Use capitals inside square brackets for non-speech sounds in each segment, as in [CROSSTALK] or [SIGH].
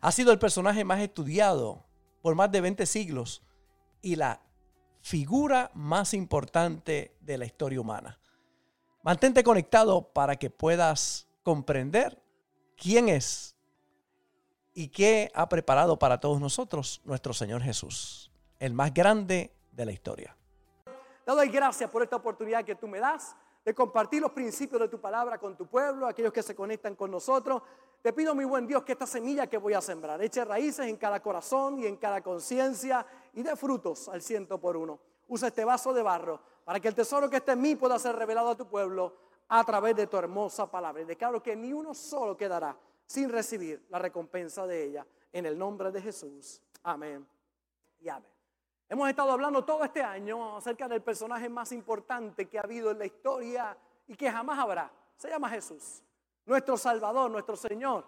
Ha sido el personaje más estudiado por más de 20 siglos y la figura más importante de la historia humana. Mantente conectado para que puedas comprender quién es y qué ha preparado para todos nosotros nuestro Señor Jesús, el más grande de la historia. Te doy gracias por esta oportunidad que tú me das de compartir los principios de tu palabra con tu pueblo, aquellos que se conectan con nosotros. Te pido, mi buen Dios, que esta semilla que voy a sembrar eche raíces en cada corazón y en cada conciencia y dé frutos al ciento por uno. Usa este vaso de barro para que el tesoro que esté en mí pueda ser revelado a tu pueblo a través de tu hermosa palabra. Y declaro que ni uno solo quedará sin recibir la recompensa de ella. En el nombre de Jesús. Amén y amén. Hemos estado hablando todo este año acerca del personaje más importante que ha habido en la historia y que jamás habrá. Se llama Jesús nuestro Salvador, nuestro Señor.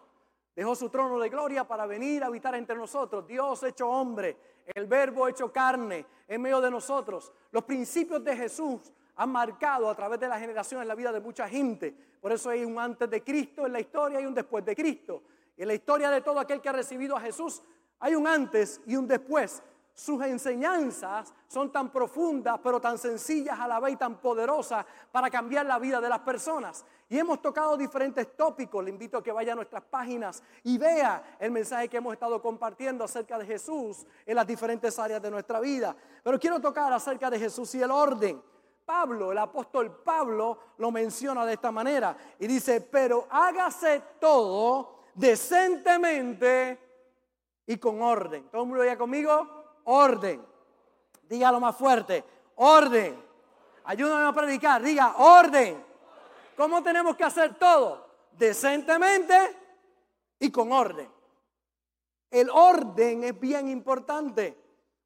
Dejó su trono de gloria para venir a habitar entre nosotros. Dios hecho hombre, el verbo hecho carne en medio de nosotros. Los principios de Jesús han marcado a través de las generaciones la vida de mucha gente. Por eso hay un antes de Cristo en la historia y un después de Cristo. En la historia de todo aquel que ha recibido a Jesús hay un antes y un después sus enseñanzas son tan profundas, pero tan sencillas a la vez y tan poderosas para cambiar la vida de las personas. Y hemos tocado diferentes tópicos. Le invito a que vaya a nuestras páginas y vea el mensaje que hemos estado compartiendo acerca de Jesús en las diferentes áreas de nuestra vida. Pero quiero tocar acerca de Jesús y el orden. Pablo, el apóstol Pablo, lo menciona de esta manera y dice, pero hágase todo decentemente y con orden. ¿Todo el mundo vaya conmigo? Orden. Dígalo más fuerte, orden. Ayúdame a predicar, diga orden. ¿Cómo tenemos que hacer todo? Decentemente y con orden. El orden es bien importante.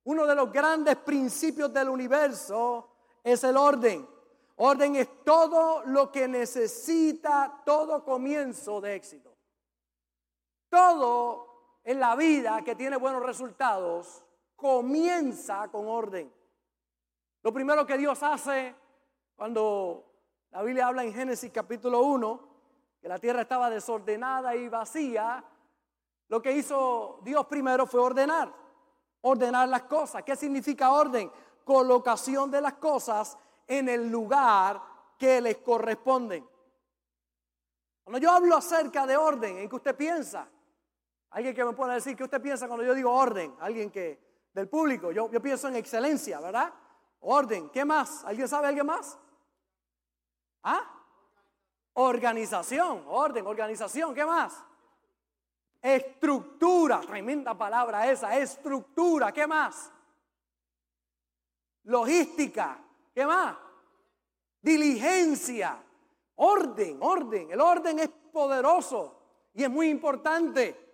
Uno de los grandes principios del universo es el orden. Orden es todo lo que necesita todo comienzo de éxito. Todo en la vida que tiene buenos resultados comienza con orden. Lo primero que Dios hace cuando la Biblia habla en Génesis capítulo 1, que la tierra estaba desordenada y vacía, lo que hizo Dios primero fue ordenar, ordenar las cosas. ¿Qué significa orden? Colocación de las cosas en el lugar que les corresponde. Cuando yo hablo acerca de orden, ¿en qué usted piensa? Alguien que me pueda decir qué usted piensa cuando yo digo orden, alguien que del público. Yo, yo pienso en excelencia, ¿verdad? Orden. ¿Qué más? ¿Alguien sabe alguien más? ¿Ah? Organización, orden, organización. ¿Qué más? Estructura, tremenda palabra esa, estructura. ¿Qué más? Logística. ¿Qué más? Diligencia. Orden, orden. El orden es poderoso y es muy importante.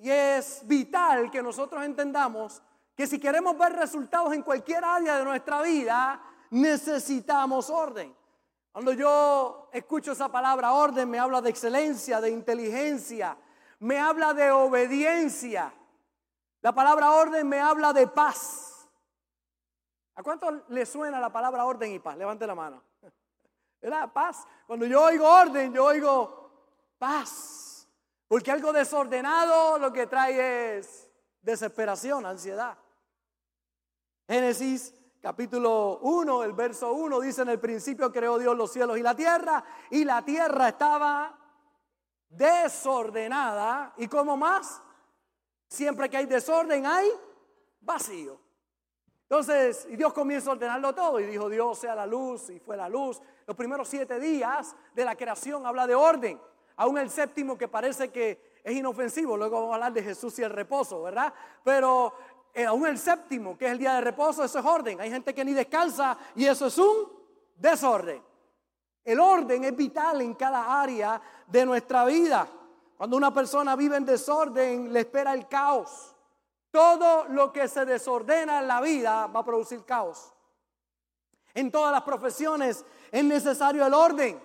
Y es vital que nosotros entendamos que si queremos ver resultados en cualquier área de nuestra vida, necesitamos orden. Cuando yo escucho esa palabra orden, me habla de excelencia, de inteligencia, me habla de obediencia. La palabra orden me habla de paz. ¿A cuánto le suena la palabra orden y paz? Levante la mano. ¿Verdad? Paz. Cuando yo oigo orden, yo oigo paz. Porque algo desordenado lo que trae es desesperación, ansiedad. Génesis capítulo 1, el verso 1 dice, en el principio creó Dios los cielos y la tierra, y la tierra estaba desordenada. ¿Y cómo más? Siempre que hay desorden hay vacío. Entonces, y Dios comienza a ordenarlo todo y dijo Dios sea la luz y fue la luz. Los primeros siete días de la creación habla de orden aún el séptimo que parece que es inofensivo, luego vamos a hablar de Jesús y el reposo, ¿verdad? Pero eh, aún el séptimo, que es el día de reposo, eso es orden. Hay gente que ni descansa y eso es un desorden. El orden es vital en cada área de nuestra vida. Cuando una persona vive en desorden, le espera el caos. Todo lo que se desordena en la vida va a producir caos. En todas las profesiones es necesario el orden.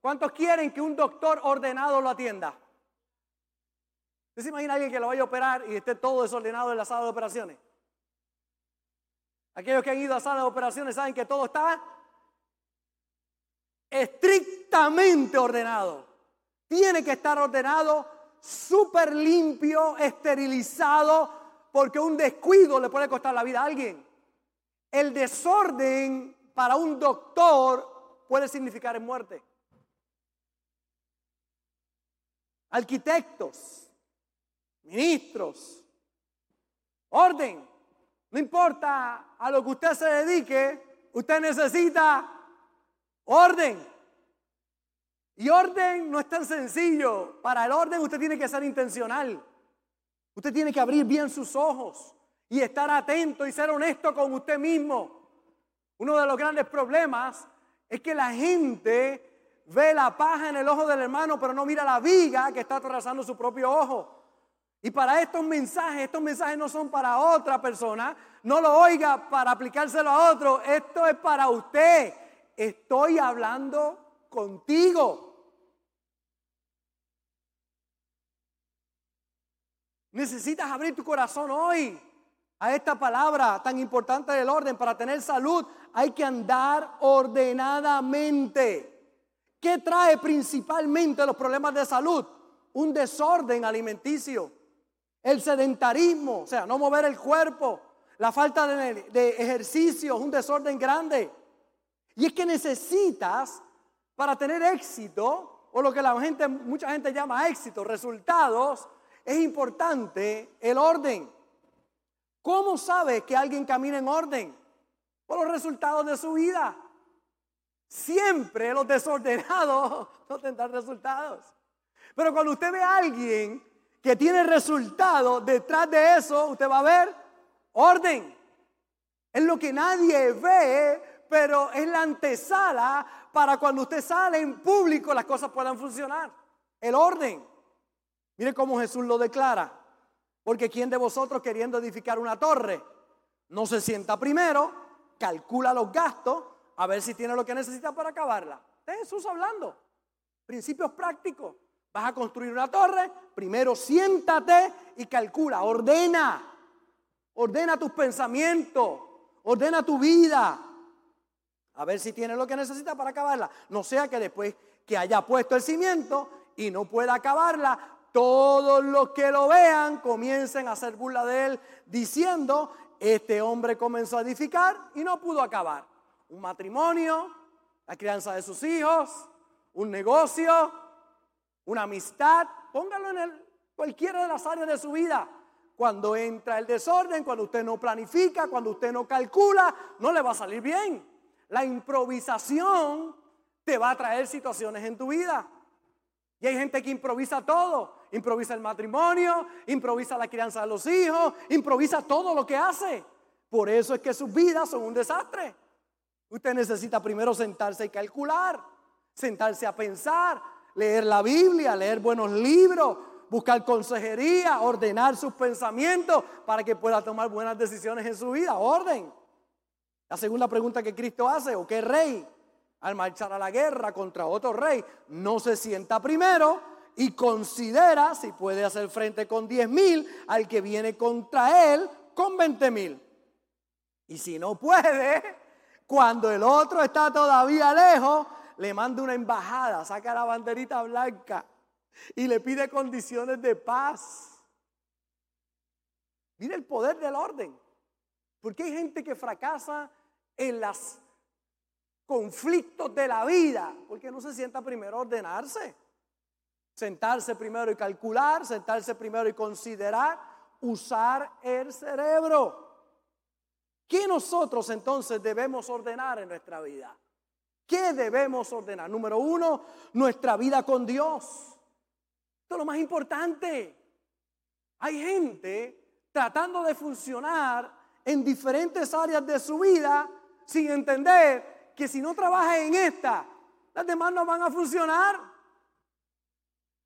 ¿Cuántos quieren que un doctor ordenado lo atienda? ¿Usted se imagina alguien que lo vaya a operar y esté todo desordenado en la sala de operaciones? Aquellos que han ido a sala de operaciones saben que todo está estrictamente ordenado. Tiene que estar ordenado, súper limpio, esterilizado, porque un descuido le puede costar la vida a alguien. El desorden para un doctor puede significar muerte. Arquitectos, ministros, orden. No importa a lo que usted se dedique, usted necesita orden. Y orden no es tan sencillo. Para el orden usted tiene que ser intencional. Usted tiene que abrir bien sus ojos y estar atento y ser honesto con usted mismo. Uno de los grandes problemas es que la gente ve la paja en el ojo del hermano, pero no mira la viga que está atravesando su propio ojo. Y para estos mensajes, estos mensajes no son para otra persona, no lo oiga para aplicárselo a otro, esto es para usted. Estoy hablando contigo. Necesitas abrir tu corazón hoy a esta palabra tan importante del orden. Para tener salud hay que andar ordenadamente. ¿Qué trae principalmente los problemas de salud? Un desorden alimenticio, el sedentarismo, o sea, no mover el cuerpo, la falta de, de ejercicio, un desorden grande. Y es que necesitas, para tener éxito, o lo que la gente, mucha gente llama éxito, resultados, es importante el orden. ¿Cómo sabe que alguien camina en orden? Por los resultados de su vida. Siempre los desordenados [LAUGHS] no tendrán resultados. Pero cuando usted ve a alguien que tiene resultados, detrás de eso usted va a ver orden. Es lo que nadie ve, pero es la antesala para cuando usted sale en público las cosas puedan funcionar. El orden. Mire cómo Jesús lo declara. Porque ¿quién de vosotros queriendo edificar una torre no se sienta primero, calcula los gastos, a ver si tiene lo que necesita para acabarla? Es Jesús hablando. Principios prácticos. Vas a construir una torre, primero siéntate y calcula, ordena. Ordena tus pensamientos, ordena tu vida. A ver si tiene lo que necesita para acabarla. No sea que después que haya puesto el cimiento y no pueda acabarla, todos los que lo vean comiencen a hacer burla de él, diciendo, este hombre comenzó a edificar y no pudo acabar. Un matrimonio, la crianza de sus hijos, un negocio, una amistad, póngalo en el, cualquiera de las áreas de su vida. Cuando entra el desorden, cuando usted no planifica, cuando usted no calcula, no le va a salir bien. La improvisación te va a traer situaciones en tu vida. Y hay gente que improvisa todo. Improvisa el matrimonio, improvisa la crianza de los hijos, improvisa todo lo que hace. Por eso es que sus vidas son un desastre. Usted necesita primero sentarse y calcular, sentarse a pensar, leer la Biblia, leer buenos libros, buscar consejería, ordenar sus pensamientos para que pueda tomar buenas decisiones en su vida. Orden. La segunda pregunta que Cristo hace, ¿o qué rey? Al marchar a la guerra contra otro rey, no se sienta primero y considera si puede hacer frente con 10 mil al que viene contra él con 20 mil. Y si no puede, cuando el otro está todavía lejos, le manda una embajada, saca la banderita blanca y le pide condiciones de paz. Mire el poder del orden. Porque hay gente que fracasa en los conflictos de la vida porque no se sienta primero a ordenarse. Sentarse primero y calcular, sentarse primero y considerar, usar el cerebro. ¿Qué nosotros entonces debemos ordenar en nuestra vida? ¿Qué debemos ordenar? Número uno, nuestra vida con Dios. Esto es lo más importante. Hay gente tratando de funcionar en diferentes áreas de su vida sin entender que si no trabaja en esta, las demás no van a funcionar.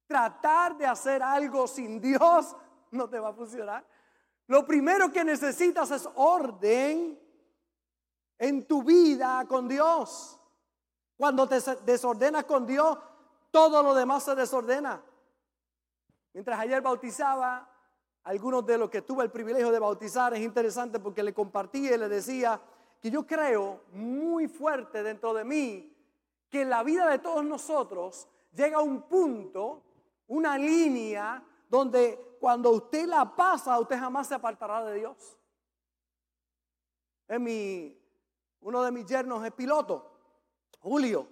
tratar de hacer algo sin Dios no te va a funcionar. Lo primero que necesitas es orden en tu vida con Dios. Cuando te desordenas con Dios, todo lo demás se desordena. Mientras ayer bautizaba, algunos de los que tuve el privilegio de bautizar, es interesante porque le compartí y le decía que yo creo muy fuerte dentro de mí que en la vida de todos nosotros llega un punto, una línea, donde cuando usted la pasa, usted jamás se apartará de Dios. En mi, uno de mis yernos es piloto, Julio.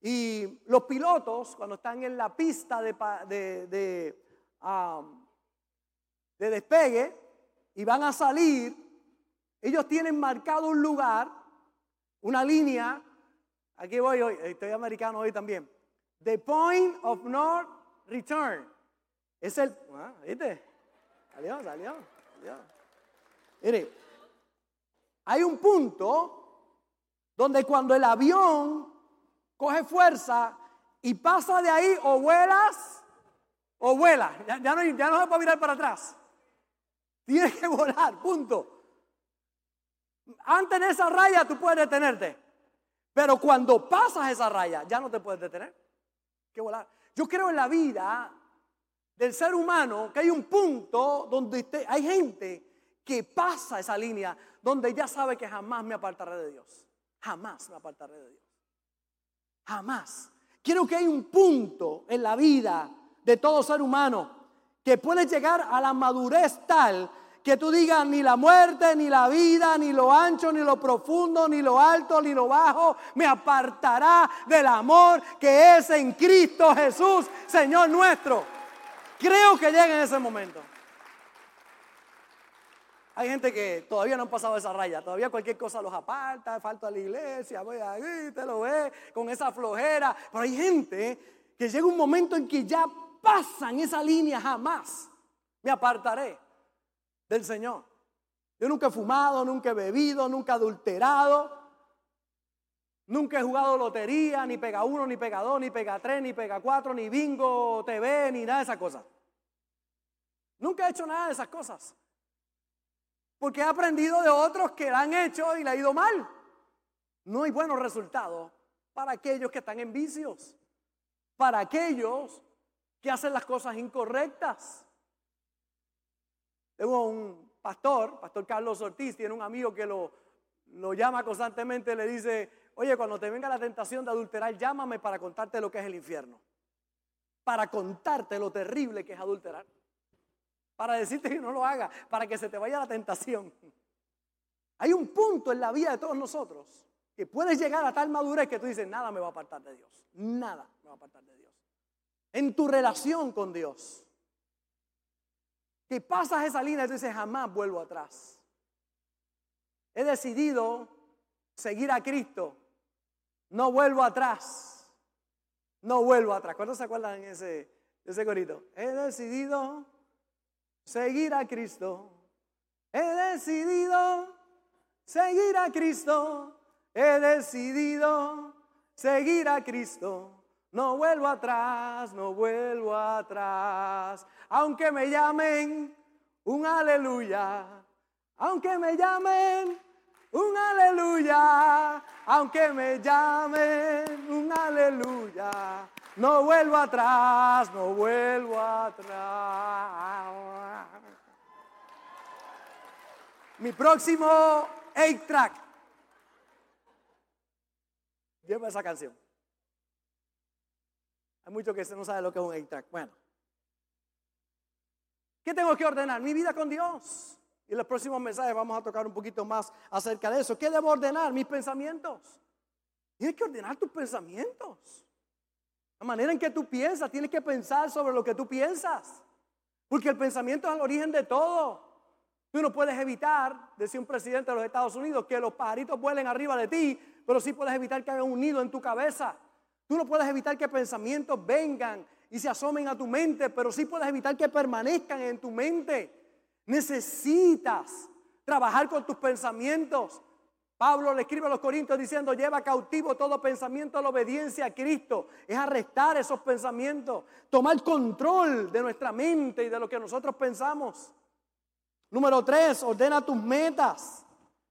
Y los pilotos, cuando están en la pista de, de, de despegue y van a salir, ellos tienen marcado un lugar, una línea. Aquí voy hoy, estoy americano hoy también. The point of no return. Es el. Ah, ¿Viste? Salió, salió, salió. Mire, hay un punto donde cuando el avión coge fuerza y pasa de ahí, o vuelas o vuela. Ya, no, ya no se puede mirar para atrás. Tienes que volar, punto. Antes de esa raya tú puedes detenerte. Pero cuando pasas esa raya, ya no te puedes detener. que volar. Yo creo en la vida del ser humano que hay un punto donde hay gente que pasa esa línea donde ya sabe que jamás me apartaré de Dios. Jamás me apartaré de Dios. Jamás. Quiero que hay un punto en la vida de todo ser humano que puede llegar a la madurez tal que tú digas ni la muerte, ni la vida, ni lo ancho, ni lo profundo, ni lo alto, ni lo bajo, me apartará del amor que es en Cristo Jesús, Señor nuestro. Creo que llega en ese momento. Hay gente que todavía no han pasado esa raya, todavía cualquier cosa los aparta, falta a la iglesia, voy ahí, te lo ve, con esa flojera. Pero hay gente que llega un momento en que ya pasan esa línea, jamás me apartaré del Señor. Yo nunca he fumado, nunca he bebido, nunca he adulterado, nunca he jugado lotería, ni pega uno, ni pega dos, ni pega tres, ni pega cuatro, ni bingo, TV, ni nada de esas cosas. Nunca he hecho nada de esas cosas. Porque he aprendido de otros que la han hecho y le ha ido mal. No hay buenos resultados para aquellos que están en vicios, para aquellos que hacen las cosas incorrectas. Tengo un pastor, pastor Carlos Ortiz, tiene un amigo que lo, lo llama constantemente, le dice, oye, cuando te venga la tentación de adulterar, llámame para contarte lo que es el infierno, para contarte lo terrible que es adulterar para decirte que no lo haga, para que se te vaya la tentación. Hay un punto en la vida de todos nosotros que puedes llegar a tal madurez que tú dices, nada me va a apartar de Dios, nada me va a apartar de Dios. En tu relación con Dios, que pasas esa línea y tú dices, jamás vuelvo atrás. He decidido seguir a Cristo, no vuelvo atrás, no vuelvo atrás. ¿Cuántos se acuerdan de ese, ese corito? He decidido seguir a Cristo. He decidido seguir a Cristo. He decidido seguir a Cristo. No vuelvo atrás, no vuelvo atrás. Aunque me llamen un aleluya. Aunque me llamen un aleluya. Aunque me llamen un aleluya. No vuelvo atrás, no vuelvo atrás. Mi próximo eight track. Lleva esa canción. Hay muchos que no saben lo que es un eight track. Bueno. ¿Qué tengo que ordenar? Mi vida con Dios. Y en los próximos mensajes vamos a tocar un poquito más acerca de eso. ¿Qué debo ordenar? Mis pensamientos. Tienes que ordenar tus pensamientos. La manera en que tú piensas, tienes que pensar sobre lo que tú piensas. Porque el pensamiento es el origen de todo. Tú no puedes evitar, decía un presidente de los Estados Unidos, que los pajaritos vuelen arriba de ti, pero sí puedes evitar que hagan un nido en tu cabeza. Tú no puedes evitar que pensamientos vengan y se asomen a tu mente, pero sí puedes evitar que permanezcan en tu mente. Necesitas trabajar con tus pensamientos. Pablo le escribe a los Corintios diciendo, lleva cautivo todo pensamiento a la obediencia a Cristo. Es arrestar esos pensamientos, tomar control de nuestra mente y de lo que nosotros pensamos. Número tres, ordena tus metas.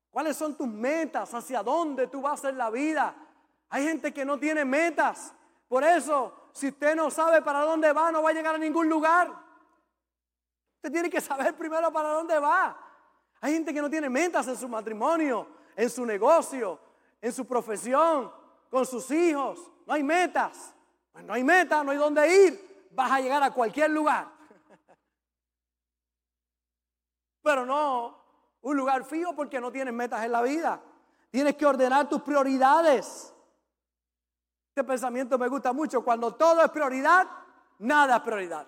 ¿Cuáles son tus metas? ¿Hacia dónde tú vas en la vida? Hay gente que no tiene metas. Por eso, si usted no sabe para dónde va, no va a llegar a ningún lugar. Usted tiene que saber [LAUGHS] primero para dónde va. Hay gente que no tiene metas en su matrimonio, en su negocio, en su profesión, con sus hijos. No hay metas. Pues no hay metas, no hay dónde ir. Vas a llegar a cualquier lugar. [LAUGHS] Pero no un lugar fijo porque no tienes metas en la vida. Tienes que ordenar tus prioridades. Este pensamiento me gusta mucho. Cuando todo es prioridad, nada es prioridad.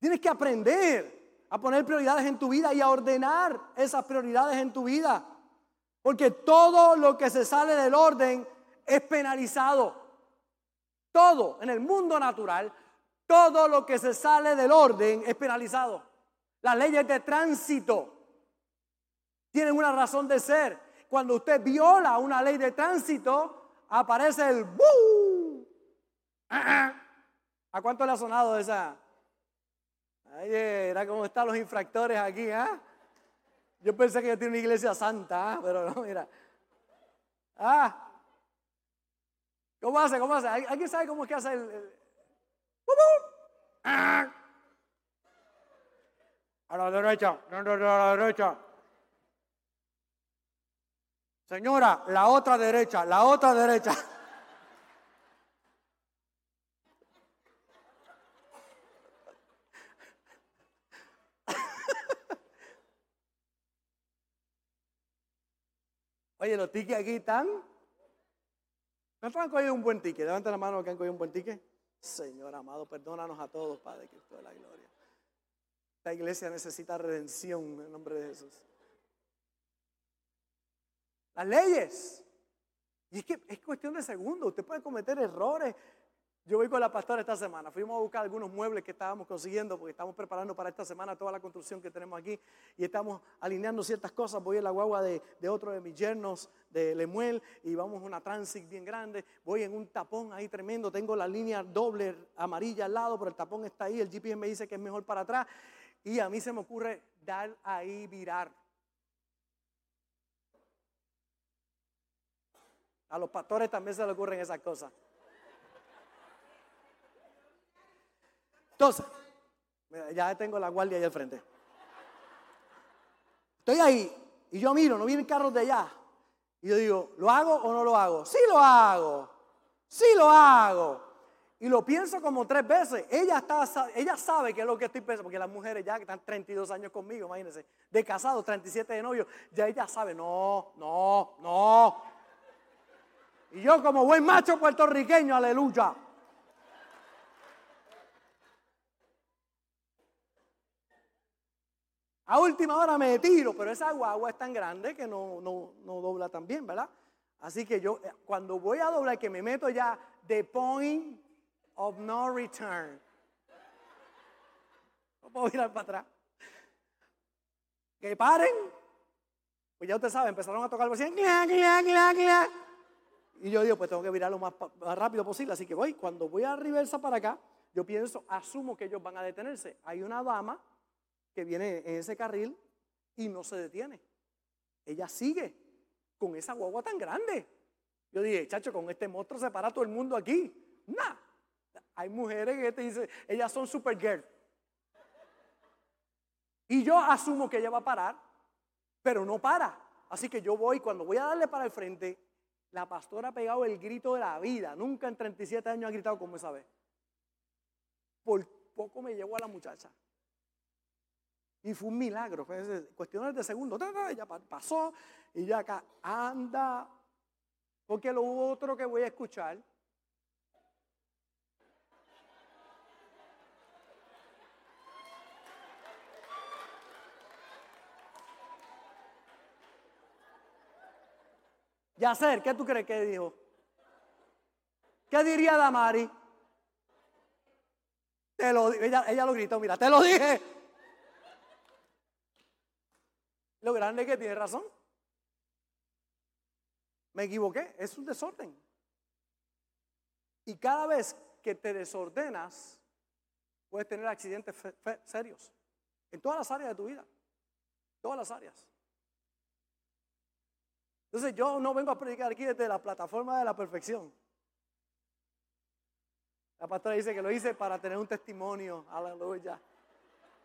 Tienes que aprender a poner prioridades en tu vida y a ordenar esas prioridades en tu vida. Porque todo lo que se sale del orden es penalizado. Todo en el mundo natural, todo lo que se sale del orden es penalizado. Las leyes de tránsito tienen una razón de ser. Cuando usted viola una ley de tránsito, aparece el ¡bu! ¿A cuánto le ha sonado esa? Ay, era como están los infractores aquí, ¿ah? Yo pensé que yo tenía una iglesia santa, ¿ah? pero no, mira. Ah. ¿Cómo hace? ¿Cómo hace? ¿Alguien sabe cómo es que hace el... el... Ah. A la derecha, a la derecha. Señora, la otra derecha, la otra derecha. Oye, los tickets aquí están. ¿Cuántos han cogido un buen ticket? Levanten la mano que han cogido un buen ticket. Señor amado, perdónanos a todos, Padre Cristo de la gloria. Esta iglesia necesita redención en el nombre de Jesús las leyes. Y es que es cuestión de segundos, usted puede cometer errores. Yo voy con la pastora esta semana, fuimos a buscar algunos muebles que estábamos consiguiendo porque estamos preparando para esta semana toda la construcción que tenemos aquí y estamos alineando ciertas cosas. Voy en la guagua de, otro de mis yernos, de Lemuel, y vamos a una transit bien grande. Voy en un tapón ahí tremendo, tengo la línea doble amarilla al lado, pero el tapón está ahí, el GPS me dice que es mejor para atrás y a mí se me ocurre dar ahí virar. A los pastores también se le ocurren esas cosas. Entonces, ya tengo la guardia ahí al frente. Estoy ahí y yo miro, no vienen carros de allá. Y yo digo, ¿lo hago o no lo hago? Sí lo hago, sí lo hago. Y lo pienso como tres veces. Ella, está, ella sabe que es lo que estoy pensando, porque las mujeres ya que están 32 años conmigo, imagínense, de casados, 37 de novio, ya ella sabe, no, no, no. Y yo como buen macho puertorriqueño, aleluya. A última hora me tiro, pero esa guagua es tan grande que no, no, no dobla tan bien, ¿verdad? Así que yo eh, cuando voy a doblar, que me meto ya de point of no return. No puedo mirar para atrás. Que paren. Pues ya usted sabe, empezaron a tocar algo así. Y yo digo, pues tengo que virar lo más, rápido posible. Así que voy, cuando voy a reversa para acá, yo pienso, asumo que ellos van a detenerse. Hay una dama que viene en ese carril y no se detiene. Ella sigue con esa guagua tan grande. Yo dije, chacho, con este monstruo se para todo el mundo aquí. Nah. Hay mujeres que te dicen, ellas son supergirl. Y yo asumo que ella va a parar, pero no para. Así que yo voy, cuando voy a darle para el frente, la pastora ha pegado el grito de la vida. Nunca en 37 años ha gritado como esa vez. Por poco me llevó a la muchacha. Y fue un milagro. Fue cuestiones de segundo. Ya pasó y ya acá anda. Porque lo otro que voy a escuchar Yacer, ¿qué tú crees que dijo? ¿Qué diría Damari? Te lo, ella, ella lo gritó, mira, te lo dije. Lo grande que tiene razón. Me equivoqué, es un desorden. Y cada vez que te desordenas, puedes tener accidentes serios. En todas las áreas de tu vida. Todas las áreas. Entonces yo no vengo a predicar aquí desde la plataforma de la perfección. La pastora dice que lo hice para tener un testimonio. Aleluya.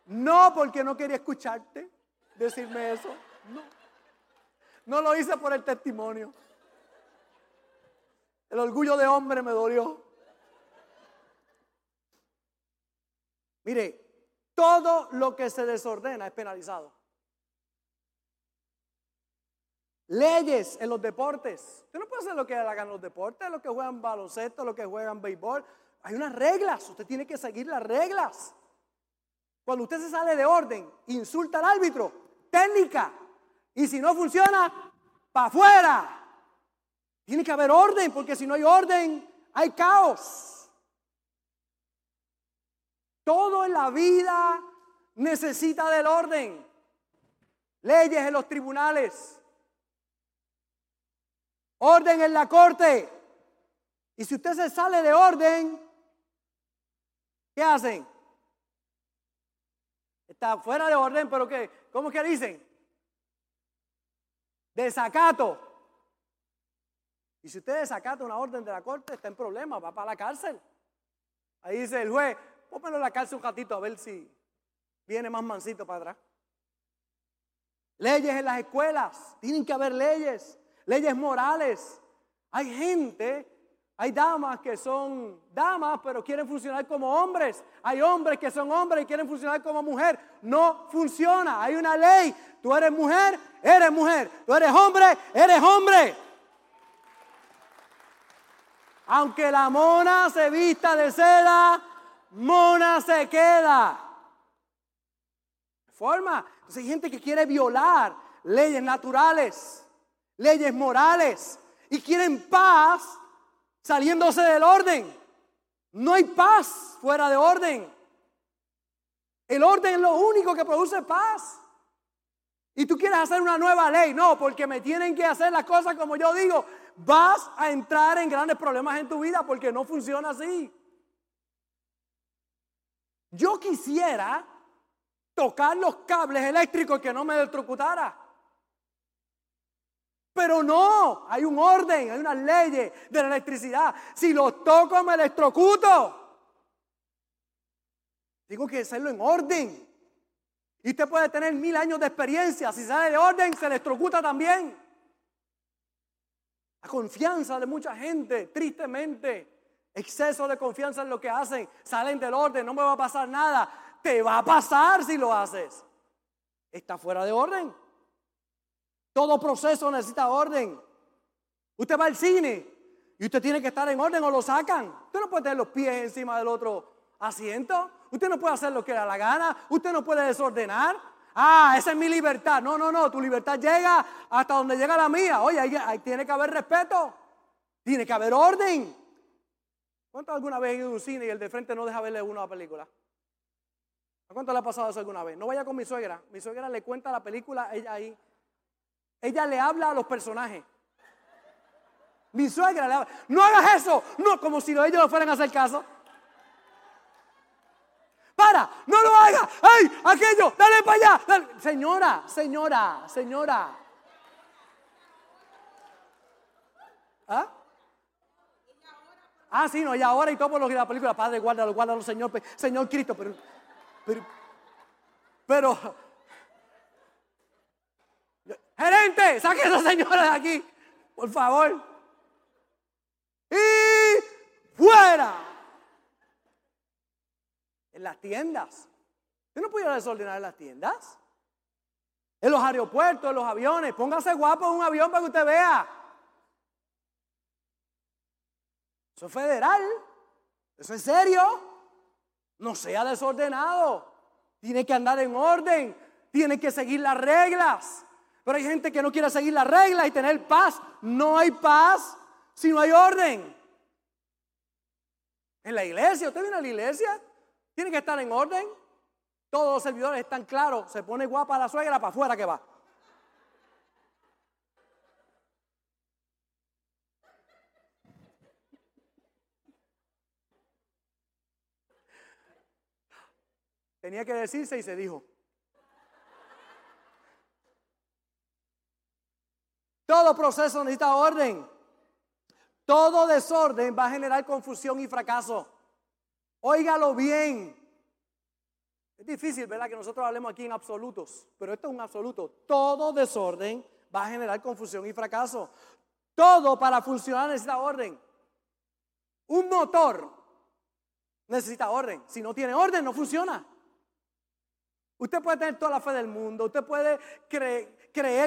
No porque no quería escucharte decirme eso. No. No lo hice por el testimonio. El orgullo de hombre me dolió. Mire, todo lo que se desordena es penalizado. Leyes en los deportes. Usted no puede hacer lo que hagan los deportes, los que juegan baloncesto, los que juegan béisbol. Hay unas reglas, usted tiene que seguir las reglas. Cuando usted se sale de orden, insulta al árbitro, técnica. Y si no funciona, para afuera. Tiene que haber orden, porque si no hay orden, hay caos. Todo en la vida necesita del orden. Leyes en los tribunales. Orden en la corte. Y si usted se sale de orden, ¿qué hacen? Está fuera de orden, pero ¿qué? ¿Cómo que dicen? Desacato. Y si usted desacata una orden de la corte, está en problema, va para la cárcel. Ahí dice el juez, póngalo en la cárcel un ratito a ver si viene más mansito para atrás. Leyes en las escuelas, tienen que haber leyes, leyes morales. Hay gente hay damas que son damas, pero quieren funcionar como hombres. Hay hombres que son hombres y quieren funcionar como mujer. No funciona. Hay una ley. Tú eres mujer, eres mujer. Tú eres hombre, eres hombre. Aunque la mona se vista de seda, mona se queda. Forma. Entonces hay gente que quiere violar leyes naturales, leyes morales y quieren paz saliéndose del orden. No hay paz fuera de orden. El orden es lo único que produce paz. Y tú quieres hacer una nueva ley. No, porque me tienen que hacer las cosas como yo digo. Vas a entrar en grandes problemas en tu vida porque no funciona así. Yo quisiera tocar los cables eléctricos que no me electrocutara. Pero no, hay un orden, hay unas leyes de la electricidad. Si los toco me electrocuto. Digo que hacerlo en orden. Y usted puede tener mil años de experiencia. Si sale de orden, se electrocuta también. La confianza de mucha gente, tristemente, exceso de confianza en lo que hacen, salen del orden, no me va a pasar nada. Te va a pasar si lo haces. Está fuera de orden. Todo proceso necesita orden. Usted va al cine y usted tiene que estar en orden o lo sacan. Usted no puede tener los pies encima del otro asiento. Usted no puede hacer lo que le da la gana. Usted no puede desordenar. Ah, esa es mi libertad. No, no, no. Tu libertad llega hasta donde llega la mía. Oye, ahí, tiene que haber respeto. Tiene que haber orden. ¿Cuánto alguna vez ha ido a un cine y el de frente no deja verle uno a la película? ¿A cuánto le ha pasado eso alguna vez? No vaya con mi suegra. Mi suegra le cuenta la película, ella ahí ella le habla a los personajes. Mi suegra le habla. No hagas eso. No, como si ellos no fueran a hacer caso. Para, no lo haga. ¡Ay! Aquello, dale para allá. Señora, señora, señora. ¿Ah? Ah, sí, no, y ahora y todo por lo que la película, Padre, guárdalo, guárdalo, Señor, Señor Cristo, pero, pero, pero Gerente, saque a esa señora de aquí, por favor. Y fuera. En las tiendas. Usted no puede desordenar en las tiendas. En los aeropuertos, en los aviones. Póngase guapo en un avión para que usted vea. Eso es federal. Eso es serio. No sea desordenado. Tiene que andar en orden. Tiene que seguir las reglas. Pero hay gente que no quiere seguir las reglas y tener paz. No hay paz si no hay orden. En la iglesia, usted viene a la iglesia, tiene que estar en orden. Todos los servidores están claros. Se pone guapa la suegra para afuera que va. Tenía que decirse y se dijo. Todo proceso necesita orden. Todo desorden va a generar confusión y fracaso. Óigalo bien. Es difícil, ¿verdad? Que nosotros hablemos aquí en absolutos, pero esto es un absoluto. Todo desorden va a generar confusión y fracaso. Todo para funcionar necesita orden. Un motor necesita orden. Si no tiene orden, no funciona. Usted puede tener toda la fe del mundo, usted puede creer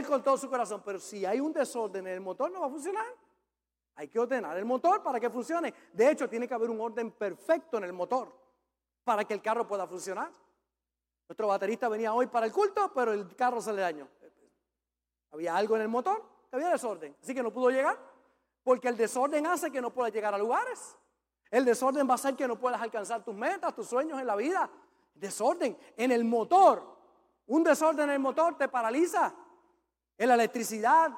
con todo su corazón, pero si hay un desorden en el motor, no va a funcionar. Hay que ordenar el motor para que funcione. De hecho, tiene que haber un orden perfecto en el motor para que el carro pueda funcionar. Nuestro baterista venía hoy para el culto, pero el carro se le dañó. Había algo en el motor que había desorden, así que no pudo llegar, porque el desorden hace que no puedas llegar a lugares. El desorden va a hacer que no puedas alcanzar tus metas, tus sueños en la vida. Desorden en el motor. Un desorden en el motor te paraliza. En la electricidad.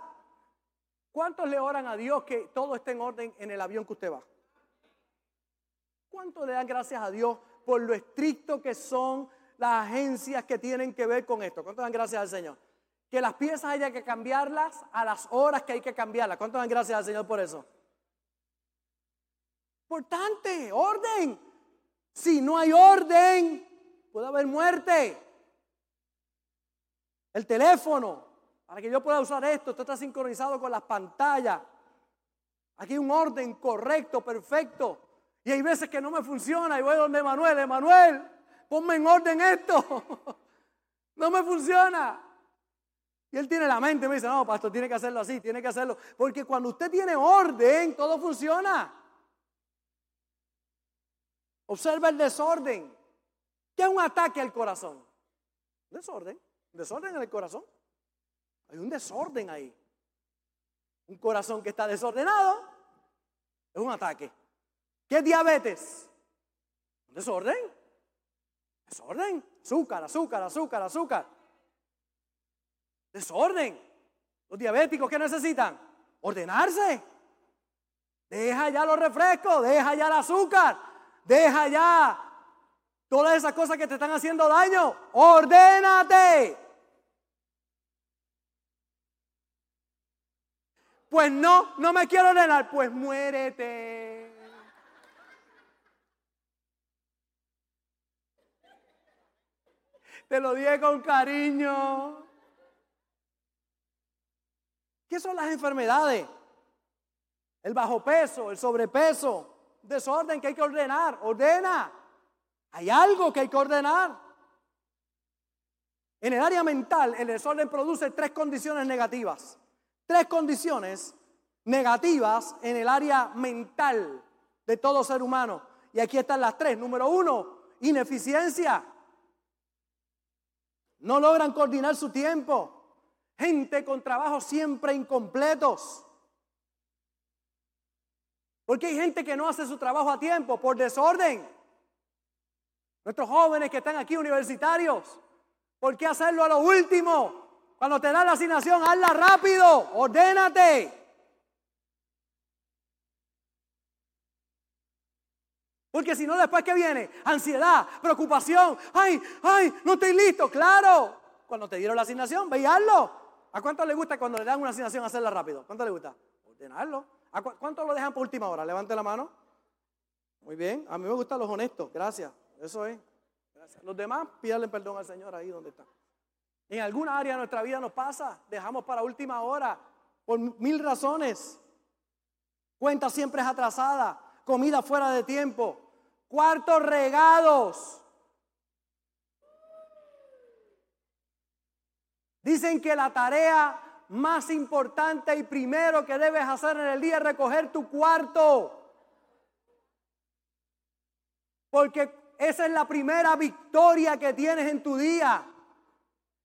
¿Cuántos le oran a Dios que todo esté en orden en el avión que usted va? ¿Cuántos le dan gracias a Dios por lo estricto que son las agencias que tienen que ver con esto? ¿Cuántos dan gracias al Señor? Que las piezas haya que cambiarlas a las horas que hay que cambiarlas. ¿Cuántos dan gracias al Señor por eso? Importante, orden. Si no hay orden, puede haber muerte. El teléfono, para que yo pueda usar esto, esto está sincronizado con las pantallas. Aquí hay un orden correcto, perfecto. Y hay veces que no me funciona y voy donde Manuel, Emanuel, ponme en orden esto. [LAUGHS] no me funciona. Y él tiene la mente, me dice, no, pastor, tiene que hacerlo así, tiene que hacerlo. Porque cuando usted tiene orden, todo funciona. Observa el desorden. ¿Qué es un ataque al corazón? Desorden. Desorden en el corazón. Hay un desorden ahí. Un corazón que está desordenado es un ataque. ¿Qué es diabetes? Desorden. Desorden. Azúcar, azúcar, azúcar, azúcar. Desorden. Los diabéticos, ¿qué necesitan? Ordenarse. Deja ya los refrescos, deja ya el azúcar, Deja ya todas esas cosas que te están haciendo daño. Ordénate. Pues no, no me quiero ordenar. Pues muérete. Te lo dije con cariño. ¿Qué son las enfermedades? El bajo peso, el sobrepeso, desorden que hay que ordenar. Ordena. Hay algo que hay que ordenar. En el área mental, el desorden produce tres condiciones negativas. Tres condiciones negativas en el área mental de todo ser humano. Y aquí están las tres. Número uno, ineficiencia. No logran coordinar su tiempo. Gente con trabajos siempre incompletos. Porque hay gente que no hace su trabajo a tiempo por desorden. Nuestros jóvenes que están aquí universitarios, ¿por qué hacerlo a lo último? Cuando te da la asignación, hazla rápido, ordénate. Porque si no, después que viene, ansiedad, preocupación, ay, ay, no estoy listo, claro. Cuando te dieron la asignación, ve ¿A cuánto le gusta cuando le dan una asignación hacerla rápido? ¿Cuánto le gusta? Ordenarlo. ¿Cuántos lo dejan por última hora? Levante la mano. Muy bien. A mí me gustan los honestos. Gracias. Eso es. Los demás, pídanle perdón al Señor ahí donde está. En alguna área de nuestra vida nos pasa. Dejamos para última hora por mil razones. Cuenta siempre es atrasada. Comida fuera de tiempo. Cuartos regados. Dicen que la tarea más importante y primero que debes hacer en el día es recoger tu cuarto. Porque esa es la primera victoria que tienes en tu día.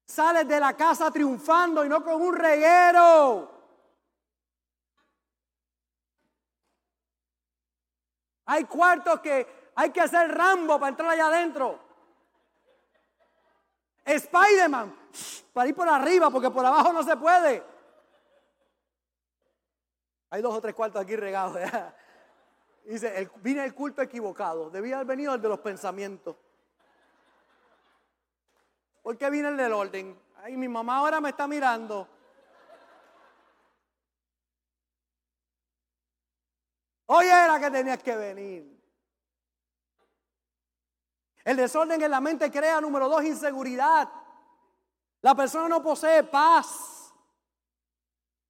Sales de la casa triunfando y no con un reguero. Hay cuartos que hay que hacer Rambo para entrar allá adentro. Spider-Man, para ir por arriba, porque por abajo no se puede. Hay dos o tres cuartos aquí regados. Dice, el, vine al culto equivocado. Debía haber venido el de los pensamientos. ¿Por qué viene el del orden? Ay, mi mamá ahora me está mirando. Hoy era que tenías que venir. El desorden en la mente crea, número dos, inseguridad. La persona no posee paz.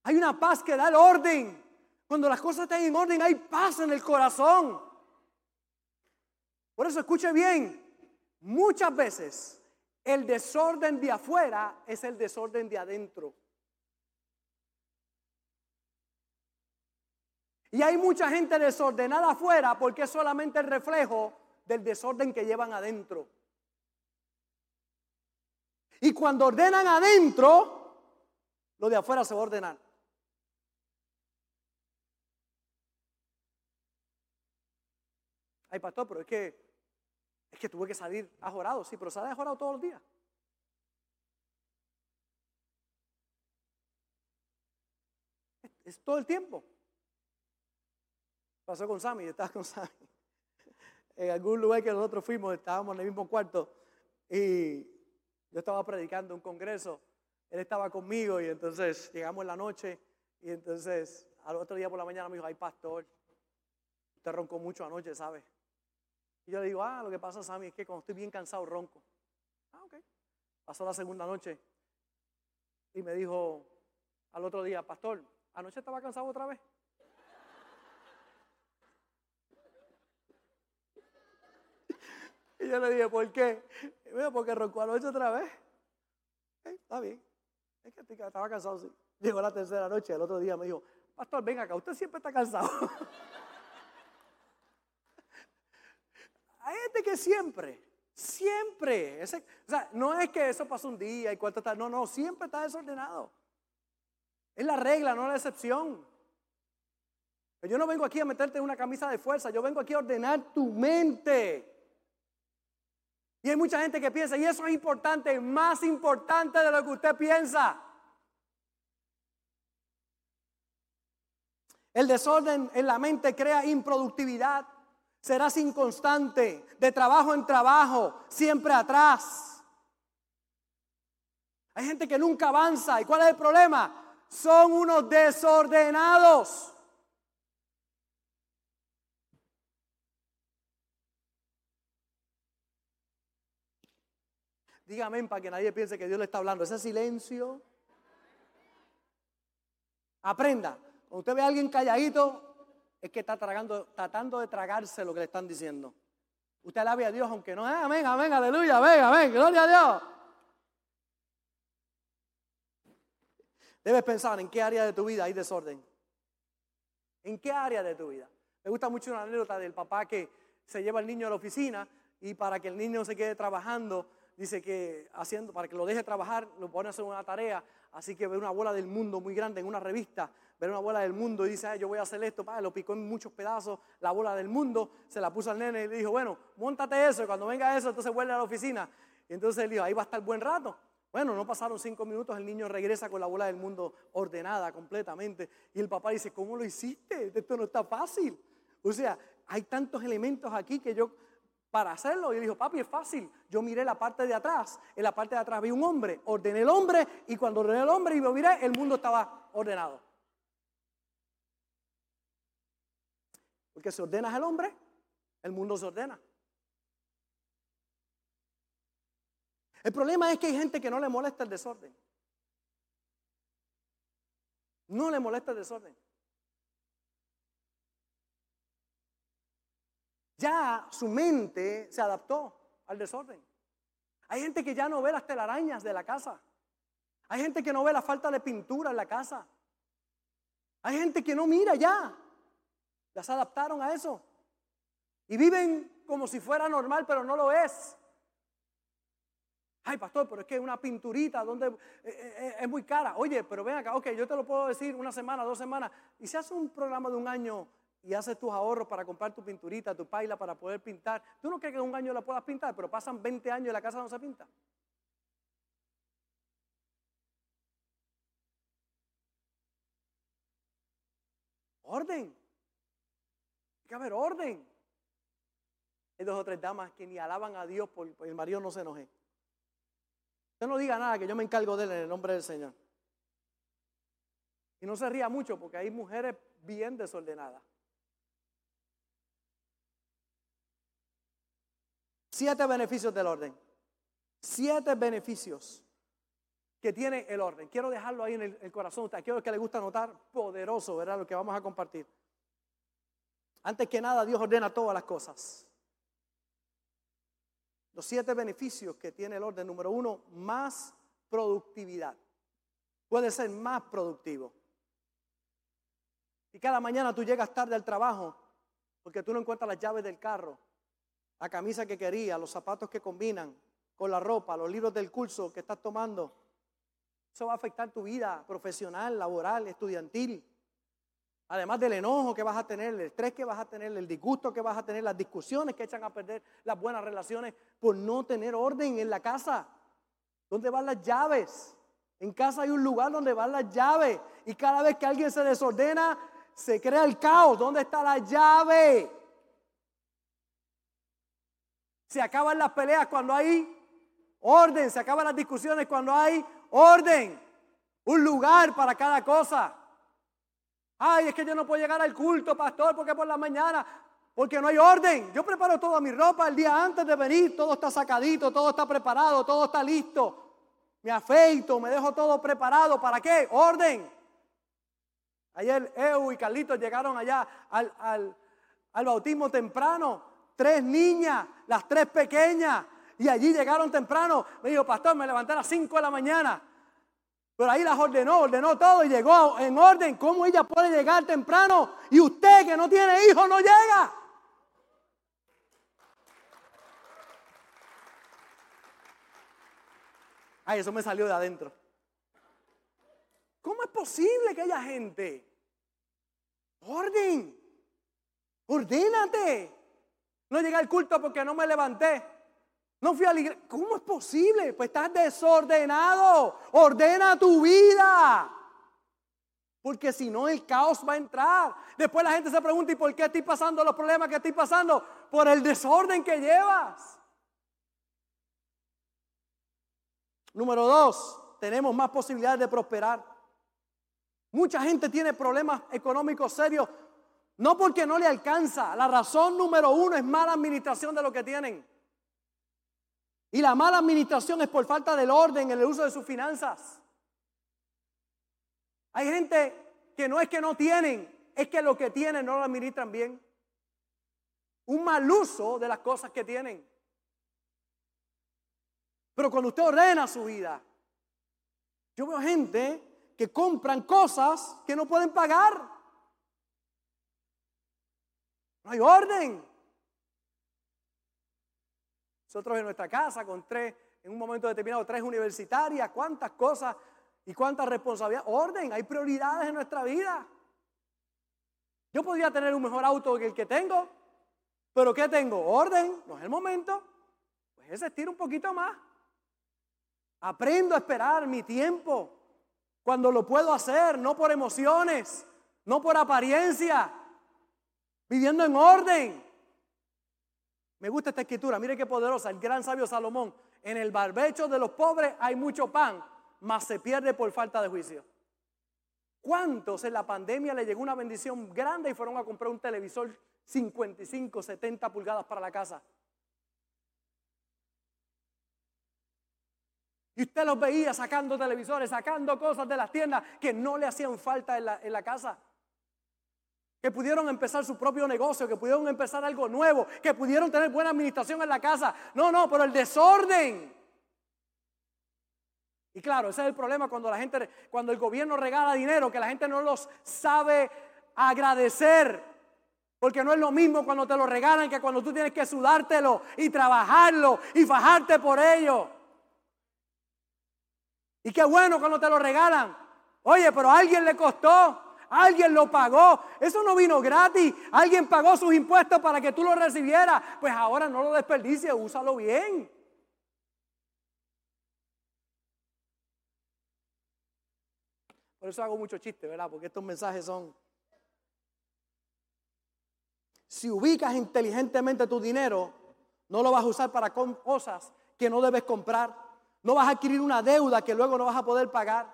Hay una paz que da el orden. Cuando las cosas están en orden, hay paz en el corazón. Por eso escuche bien, muchas veces el desorden de afuera es el desorden de adentro. Y hay mucha gente desordenada afuera porque es solamente el reflejo del desorden que llevan adentro. Y cuando ordenan adentro, lo de afuera se va a ordenar. Ay, pastor, pero es que es que tuve que salir ajorado, sí, pero sale ajorado todos los días. Es, todo el tiempo. Pasó con Sammy, estaba con Sammy. [LAUGHS] En algún lugar que nosotros fuimos, estábamos en el mismo cuarto y yo estaba predicando un congreso. Él estaba conmigo y entonces llegamos en la noche y entonces al otro día por la mañana me dijo, ay pastor, usted roncó mucho anoche, ¿sabe? Y yo le digo, ah, lo que pasa, Sammy, es que cuando estoy bien cansado ronco. Ah, ok. Pasó la segunda noche y me dijo al otro día, pastor, anoche estaba cansado otra vez. [LAUGHS] Y yo le dije, ¿por qué? Dijo, porque roncó anoche otra vez. está bien. Es que estaba cansado, sí. Llegó la tercera noche, el otro día me dijo, pastor, venga acá, usted siempre está cansado. [LAUGHS] Hay que siempre, siempre, o sea, no es que eso pasó un día y cuánto está, no, no, siempre está desordenado. Es la regla, no la excepción. Yo no vengo aquí a meterte en una camisa de fuerza, yo vengo aquí a ordenar tu mente. Y hay mucha gente que piensa, y eso es importante, más importante de lo que usted piensa. El desorden en la mente crea improductividad. Serás inconstante, de trabajo en trabajo, siempre atrás. Hay gente que nunca avanza. ¿Y cuál es el problema? Son unos desordenados. Dígame para que nadie piense que Dios le está hablando. Ese silencio. Aprenda. Cuando usted ve a alguien calladito, es que está tragando, tratando de tragarse lo que le están diciendo. Usted alabe a Dios aunque no, ah, amén, amén, aleluya, venga, amén, gloria a Dios. Debes pensar en qué área de tu vida hay desorden. ¿En qué área de tu vida? Me gusta mucho una anécdota del papá que se lleva al niño a la oficina y para que el niño se quede trabajando, dice que haciendo, para que lo deje trabajar, lo pone a hacer una tarea, así que ve una bola del mundo muy grande en una revista ver una bola del mundo y dice, yo voy a hacer esto, lo picó en muchos pedazos, la bola del mundo, se la puso al nene y le dijo, bueno, montate eso, y cuando venga eso, entonces vuelve a la oficina. Y entonces él dijo, ahí va a estar buen rato. Bueno, no pasaron cinco minutos, el niño regresa con la bola del mundo ordenada completamente. Y el papá dice, ¿cómo lo hiciste? Esto no está fácil. O sea, hay tantos elementos aquí que yo, para hacerlo, y dijo, papi, es fácil. Yo miré la parte de atrás. En la parte de atrás vi un hombre, ordené el hombre, y cuando ordené el hombre y lo miré, el mundo estaba ordenado. Porque si ordenas al hombre, el mundo se ordena. El problema es que hay gente que no le molesta el desorden. No le molesta el desorden. Ya su mente se adaptó al desorden. Hay gente que ya no ve las telarañas de la casa. Hay gente que no ve la falta de pintura en la casa. Hay gente que no mira ya se adaptaron a eso. Y viven como si fuera normal, pero no lo es. Ay, pastor, pero es que una pinturita donde eh, eh, eh, es muy cara. Oye, pero ven acá, ok, yo te lo puedo decir una semana, dos semanas. Y si haces un programa de un año y haces tus ahorros para comprar tu pinturita, tu paila para poder pintar, ¿tú no crees que en un año la puedas pintar? Pero pasan 20 años y la casa no se pinta. Orden que haber orden. Hay dos o tres damas que ni alaban a Dios por, el marido no se enoje. Usted no diga nada, que yo me encargo de él en el nombre del Señor. Y no se ría mucho porque hay mujeres bien desordenadas. Siete beneficios del orden. Siete beneficios que tiene el orden. Quiero dejarlo ahí en el, corazón. A aquellos que le gusta notar, poderoso, ¿verdad? Lo que vamos a compartir. Antes que nada, Dios ordena todas las cosas. Los siete beneficios que tiene el orden. Número uno, más productividad. Puede ser más productivo. Y cada mañana tú llegas tarde al trabajo porque tú no encuentras las llaves del carro, la camisa que querías, los zapatos que combinan con la ropa, los libros del curso que estás tomando. Eso va a afectar tu vida profesional, laboral, estudiantil. Además del enojo que vas a tener, el estrés que vas a tener, el disgusto que vas a tener, las discusiones que echan a perder las buenas relaciones por no tener orden en la casa. ¿Dónde van las llaves? En casa hay un lugar donde van las llaves. Y cada vez que alguien se desordena, se crea el caos. ¿Dónde está la llave? Se acaban las peleas cuando hay orden. Se acaban las discusiones cuando hay orden, un lugar para cada cosa. Ay, es que yo no puedo llegar al culto, pastor, porque por la mañana, porque no hay orden. Yo preparo toda mi ropa el día antes de venir, todo está sacadito, todo está preparado, todo está listo. Me afeito, me dejo todo preparado. ¿Para qué? Orden. Ayer Eu y Carlitos llegaron allá al, al, al bautismo temprano. Tres niñas, las tres pequeñas. Y allí llegaron temprano. Me dijo, pastor, me levanté a las 5 de la mañana. Pero ahí las ordenó, ordenó todo y llegó en orden. ¿Cómo ella puede llegar temprano? Y usted que no tiene hijos no llega. Ay, eso me salió de adentro. ¿Cómo es posible que haya gente? Orden. Ordénate. No llegué al culto porque no me levanté. No fui a la iglesia. ¿Cómo es posible? Pues estás desordenado. Ordena tu vida. Porque si no, el caos va a entrar. Después la gente se pregunta, ¿y por qué estoy pasando los problemas que estoy pasando? Por el desorden que llevas. Número dos, tenemos más posibilidades de prosperar. Mucha gente tiene problemas económicos serios, no porque no le alcanza. La razón número uno es mala administración de lo que tienen. Y la mala administración es por falta del orden en el uso de sus finanzas. Hay gente que no es que no tienen, es que lo que tienen no lo administran bien. Un mal uso de las cosas que tienen. Pero cuando usted ordena su vida, yo veo gente que compran cosas que no pueden pagar. No hay orden. Nosotros en nuestra casa con tres, en un momento determinado, tres universitarias, cuántas cosas y cuántas responsabilidades. Orden, hay prioridades en nuestra vida. Yo podría tener un mejor auto que el que tengo, pero ¿qué tengo? Orden, no es el momento. Pues ese estira un poquito más. Aprendo a esperar mi tiempo cuando lo puedo hacer, no por emociones, no por apariencia, viviendo en orden. Me gusta esta escritura, mire qué poderosa, el gran sabio Salomón. En el barbecho de los pobres hay mucho pan, mas se pierde por falta de juicio. ¿Cuántos en la pandemia le llegó una bendición grande y fueron a comprar un televisor 55, 70 pulgadas para la casa? Y usted los veía sacando televisores, sacando cosas de las tiendas que no le hacían falta en la, en la casa que pudieron empezar su propio negocio, que pudieron empezar algo nuevo, que pudieron tener buena administración en la casa. No, no, pero el desorden. Y claro, ese es el problema cuando la gente, cuando el gobierno regala dinero, que la gente no los sabe agradecer. Porque no es lo mismo cuando te lo regalan que cuando tú tienes que sudártelo y trabajarlo y fajarte por ello. Y qué bueno cuando te lo regalan. Oye, pero a alguien le costó. Alguien lo pagó. Eso no vino gratis. Alguien pagó sus impuestos para que tú lo recibieras. Pues ahora no lo desperdicies, úsalo bien. Por eso hago mucho chiste, ¿verdad? Porque estos mensajes son... Si ubicas inteligentemente tu dinero, no lo vas a usar para cosas que no debes comprar. No vas a adquirir una deuda que luego no vas a poder pagar.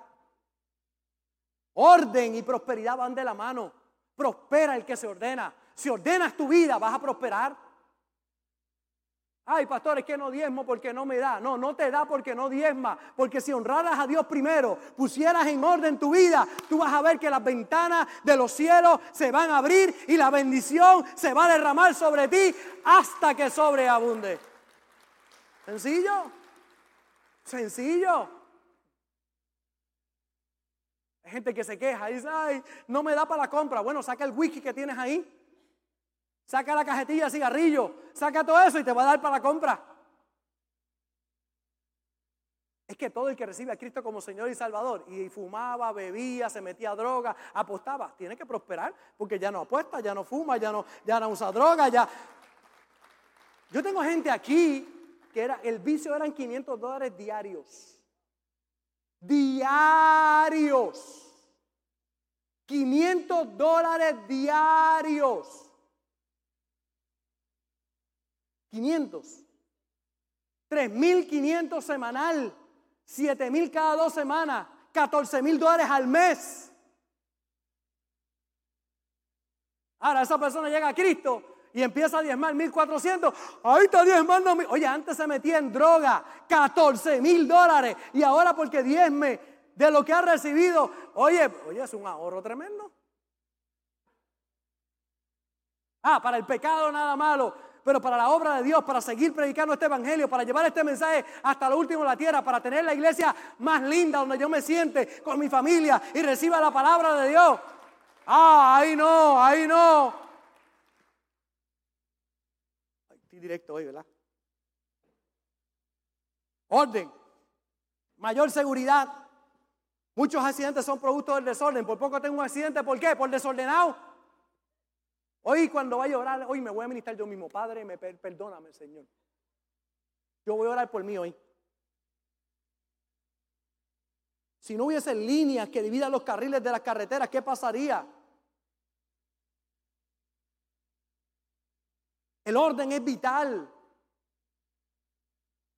Orden y prosperidad van de la mano. Prospera el que se ordena. Si ordenas tu vida, vas a prosperar. Ay, pastor, es que no diezmo porque no me da. No, no te da porque no diezma. Porque si honraras a Dios primero, pusieras en orden tu vida, tú vas a ver que las ventanas de los cielos se van a abrir y la bendición se va a derramar sobre ti hasta que sobreabunde. Sencillo. Sencillo. Gente que se queja y dice, ay, no me da para la compra. Bueno, saca el whisky que tienes ahí. Saca la cajetilla de cigarrillo. Saca todo eso y te va a dar para la compra. Es que todo el que recibe a Cristo como Señor y Salvador y fumaba, bebía, se metía a droga, apostaba, tiene que prosperar porque ya no apuesta, ya no fuma, ya no, ya no usa droga, ya. Yo tengo gente aquí que era, el vicio eran 500 dólares diarios. Diarios. 500 dólares diarios. 500. 3.500 semanal. 7.000 cada dos semanas. 14.000 dólares al mes. Ahora esa persona llega a Cristo y empieza a diezmar 1.400. Ahí está diezmando. Oye, antes se metía en droga. 14.000 dólares. Y ahora porque diezme de lo que ha recibido. Oye, oye, es un ahorro tremendo. Ah, para el pecado nada malo pero para la obra de Dios, para seguir predicando este evangelio, para llevar este mensaje hasta lo último de la tierra, para tener la iglesia más linda donde yo me siente con mi familia y reciba la palabra de Dios. Ah, ahí no, ahí no. Estoy directo hoy, ¿verdad? Orden, mayor seguridad. Muchos accidentes son producto del desorden. Por poco tengo un accidente, ¿por qué? Por desordenado. Hoy cuando vaya a orar, hoy me voy a ministrar yo mismo. Padre, me perdóname, Señor. Yo voy a orar por mí hoy. Si no hubiese líneas que dividan los carriles de las carreteras, ¿qué pasaría? El orden es vital.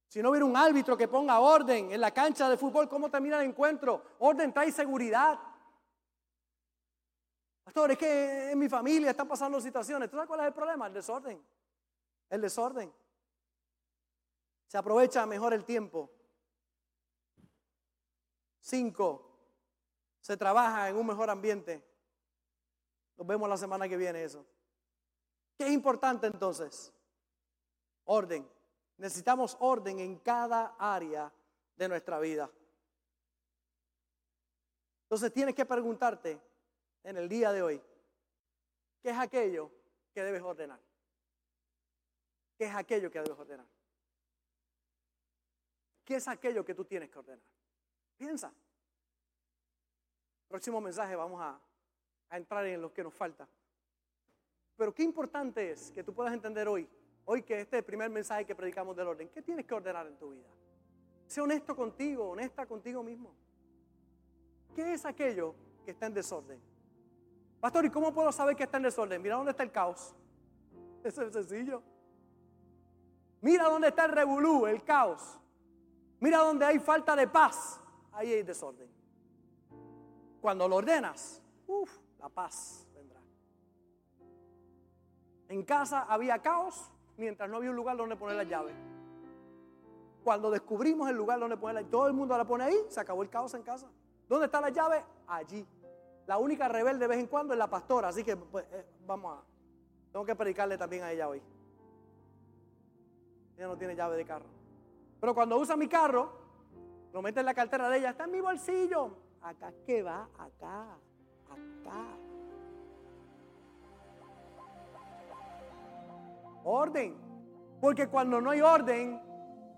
Si no hubiera un árbitro que ponga orden en la cancha de fútbol, ¿cómo termina el encuentro? Orden trae seguridad. Pastor, es que en mi familia están pasando situaciones. ¿Tú sabes cuál es el problema? El desorden. El desorden. Se aprovecha mejor el tiempo. Cinco, se trabaja en un mejor ambiente. Nos vemos la semana que viene eso. ¿Qué es importante entonces? Orden. Necesitamos orden en cada área de nuestra vida. Entonces tienes que preguntarte, en el día de hoy, ¿qué es aquello que debes ordenar? ¿Qué es aquello que debes ordenar? ¿Qué es aquello que tú tienes que ordenar? Piensa. Próximo mensaje vamos a, a entrar en lo que nos falta. Pero qué importante es que tú puedas entender hoy, hoy que este es el primer mensaje que predicamos del orden, ¿qué tienes que ordenar en tu vida? Sé honesto contigo, honesta contigo mismo. ¿Qué es aquello que está en desorden? Pastor, ¿y cómo puedo saber que está en desorden? Mira dónde está el caos. [LAUGHS] Eso es sencillo. Mira dónde está el revolú, el caos. Mira dónde hay falta de paz. Ahí hay desorden. Cuando lo ordenas, uff, la paz. En casa había caos mientras no había un lugar donde poner la llave. Cuando descubrimos el lugar donde ponerla, todo el mundo la pone ahí, se acabó el caos en casa. ¿Dónde está la llave? Allí. La única rebelde de vez en cuando es la pastora, así que pues, eh, vamos a. Tengo que predicarle también a ella hoy. Ella no tiene llave de carro. Pero cuando usa mi carro, lo mete en la cartera de ella, está en mi bolsillo. Acá que va, acá, acá. Orden. Porque cuando no hay orden,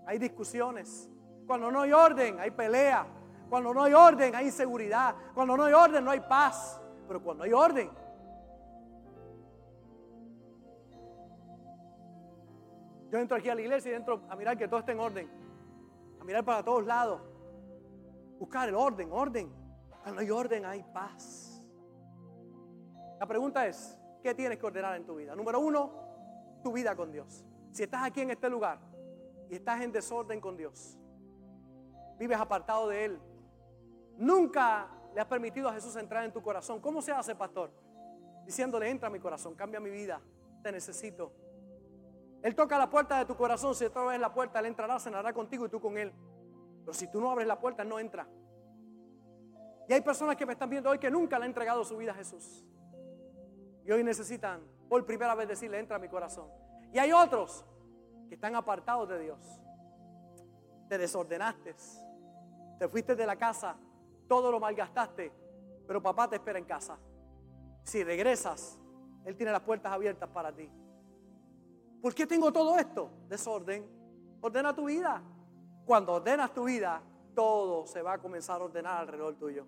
hay discusiones. Cuando no hay orden, hay pelea. Cuando no hay orden hay inseguridad. Cuando no hay orden no hay paz. Pero cuando hay orden. Yo entro aquí a la iglesia y entro a mirar que todo esté en orden. A mirar para todos lados. Buscar el orden, orden. Cuando hay orden hay paz. La pregunta es, ¿qué tienes que ordenar en tu vida? Número uno, tu vida con Dios. Si estás aquí en este lugar y estás en desorden con Dios, vives apartado de Él. Nunca le has permitido a Jesús entrar en tu corazón. ¿Cómo se hace, pastor? Diciéndole, entra mi corazón, cambia mi vida, te necesito. Él toca la puerta de tu corazón, si tú abres la puerta, Él entrará, cenará contigo y tú con Él. Pero si tú no abres la puerta, no entra. Y hay personas que me están viendo hoy que nunca le han entregado su vida a Jesús. Y hoy necesitan por primera vez decirle, entra a mi corazón. Y hay otros que están apartados de Dios. Te desordenaste. Te fuiste de la casa. Todo lo malgastaste. Pero papá te espera en casa. Si regresas, Él tiene las puertas abiertas para ti. ¿Por qué tengo todo esto? Desorden. Ordena tu vida. Cuando ordenas tu vida, todo se va a comenzar a ordenar alrededor tuyo.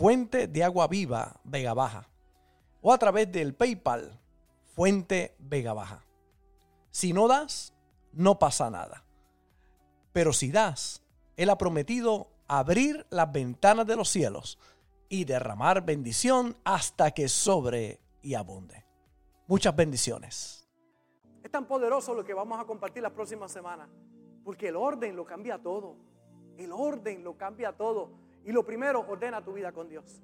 Fuente de Agua Viva Vega Baja, o a través del PayPal Fuente Vega Baja. Si no das, no pasa nada. Pero si das, Él ha prometido abrir las ventanas de los cielos y derramar bendición hasta que sobre y abunde. Muchas bendiciones. Es tan poderoso lo que vamos a compartir la próxima semana, porque el orden lo cambia todo. El orden lo cambia todo. Y lo primero, ordena tu vida con Dios.